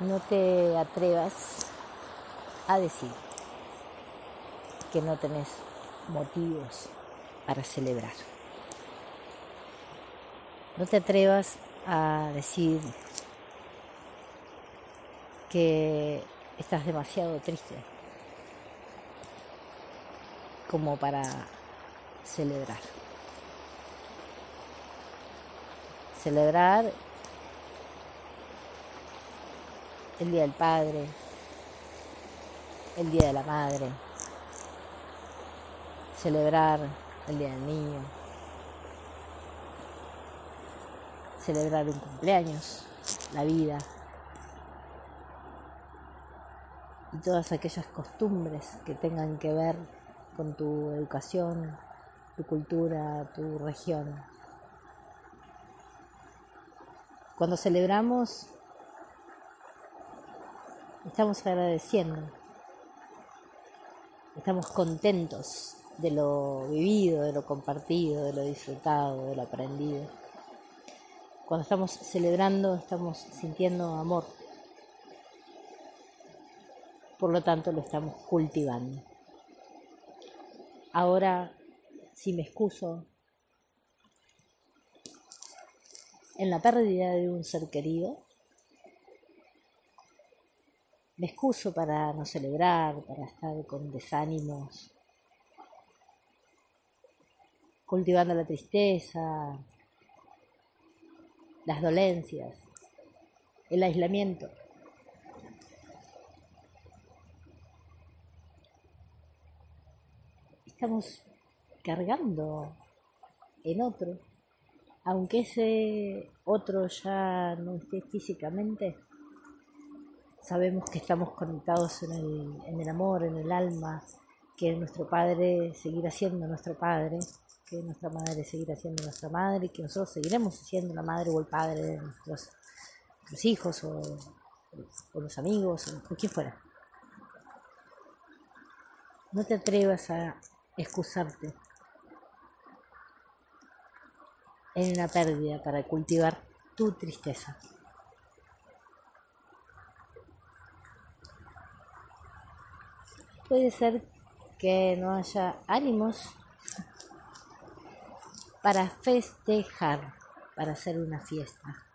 no te atrevas a decir que no tenés motivos para celebrar. No te atrevas a decir que estás demasiado triste como para celebrar. Celebrar el Día del Padre, el Día de la Madre, celebrar el Día del Niño, celebrar un cumpleaños, la vida. Y todas aquellas costumbres que tengan que ver con tu educación, tu cultura, tu región. Cuando celebramos estamos agradeciendo, estamos contentos de lo vivido, de lo compartido, de lo disfrutado, de lo aprendido. Cuando estamos celebrando estamos sintiendo amor, por lo tanto lo estamos cultivando. Ahora, si me excuso en la pérdida de un ser querido, me excuso para no celebrar, para estar con desánimos, cultivando la tristeza, las dolencias, el aislamiento. Estamos cargando en otro, aunque ese otro ya no esté físicamente sabemos que estamos conectados en el, amor, en el alma, que nuestro Padre seguirá siendo nuestro Padre, que nuestra Madre seguirá siendo nuestra Madre que nosotros seguiremos siendo la Madre o el Padre de nuestros, hijos o, los amigos o, o quien fuera. No te atrevas a excusarte en una pérdida para cultivar tu tristeza. Puede ser que no haya ánimos para festejar, para hacer una fiesta,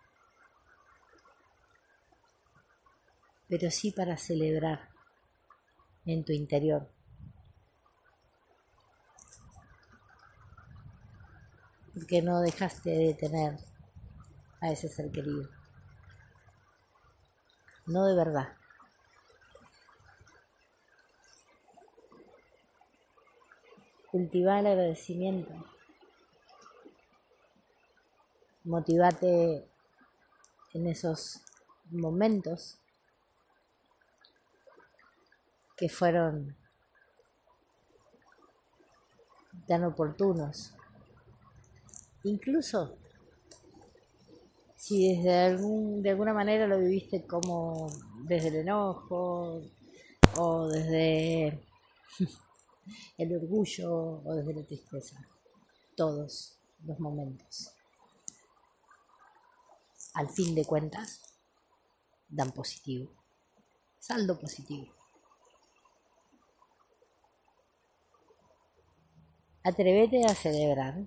pero sí para celebrar en tu interior. Porque no dejaste de tener a ese ser querido. No de verdad. Cultivar el agradecimiento. Motivate en esos momentos que fueron tan oportunos. Incluso si desde algún, de alguna manera lo viviste como desde el enojo o desde el orgullo o desde la tristeza. Todos los momentos. Al fin de cuentas, dan positivo. Saldo positivo. Atrévete a celebrar.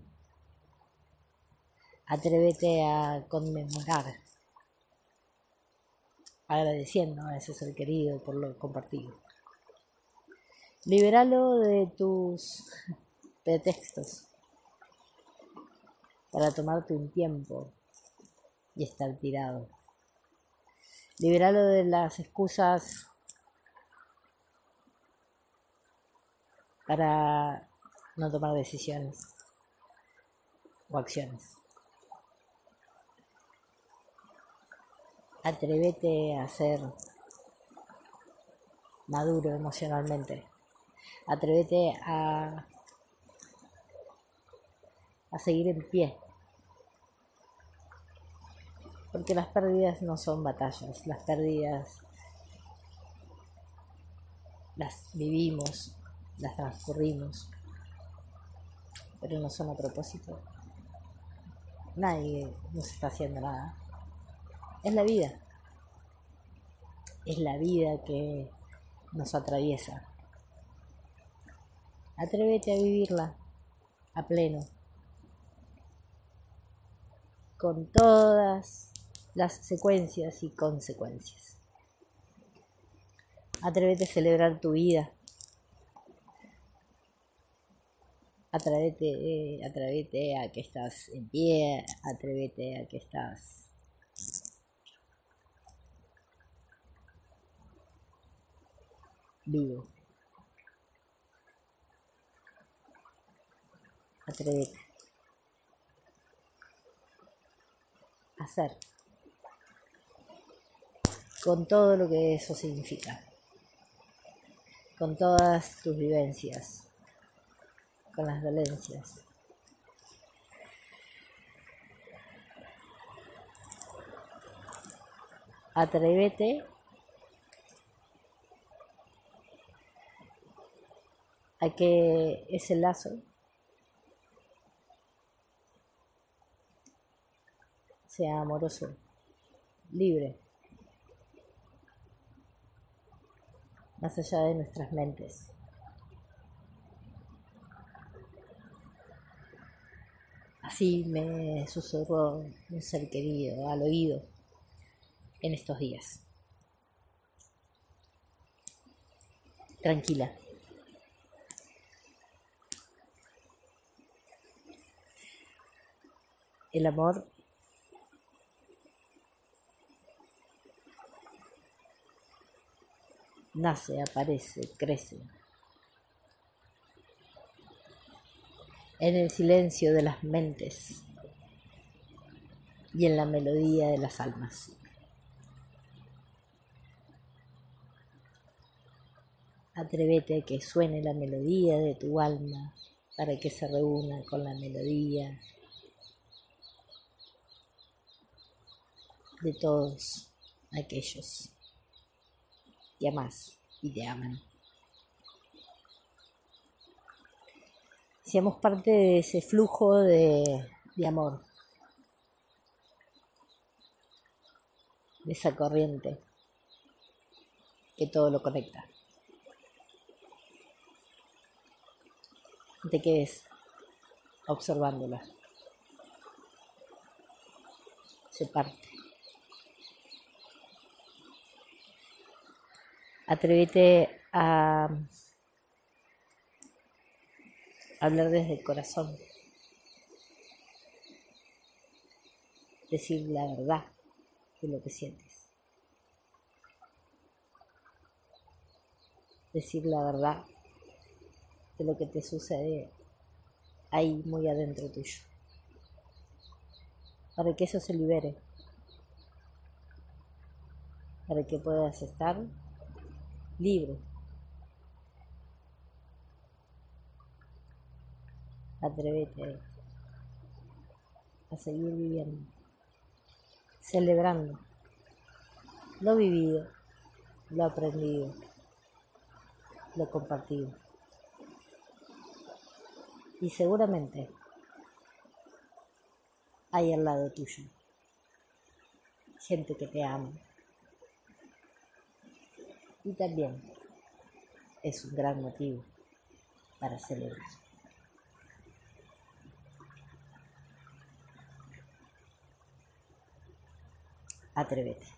Atrévete a conmemorar. Agradeciendo a ese ser querido por lo compartido. Liberalo de tus pretextos para tomarte un tiempo y estar tirado. Liberalo de las excusas para no tomar decisiones o acciones. Atrévete a ser maduro emocionalmente. Atrévete a, a seguir en pie. Porque las pérdidas no son batallas, las pérdidas las vivimos, las transcurrimos, pero no son a propósito. Nadie nos está haciendo nada. Es la vida. es la vida que nos atraviesa. Atrévete a vivirla a pleno, con todas las secuencias y consecuencias. Atrévete a celebrar tu vida. Atrévete, eh, atrévete a que estás en pie, atrévete a que estás vivo. Atrévete. Hacer. Con todo lo que eso significa. Con todas tus vivencias. Con las dolencias. Atrévete a que ese lazo sea amoroso, libre, más allá de nuestras mentes. Así me susurró un ser querido al oído en estos días. Tranquila. El amor nace, aparece, crece. En el silencio de las mentes y en la melodía de las almas. Atrévete a que suene la melodía de tu alma para que se reúna con la melodía de todos aquellos que amas y te aman. Seamos parte de ese flujo de, de amor, de esa corriente que todo lo conecta. te quedes observándola. Se parte. Atrévete a hablar desde el corazón. Decir la verdad de lo que sientes. Decir la verdad de lo que te sucede ahí muy adentro tuyo. Para que eso se libere. Para que puedas estar libre. Atrévete a seguir viviendo, celebrando lo vivido, lo aprendido, lo compartido. Y seguramente hay al lado tuyo gente que te ama y también es un gran motivo para celebrar. Atrévete.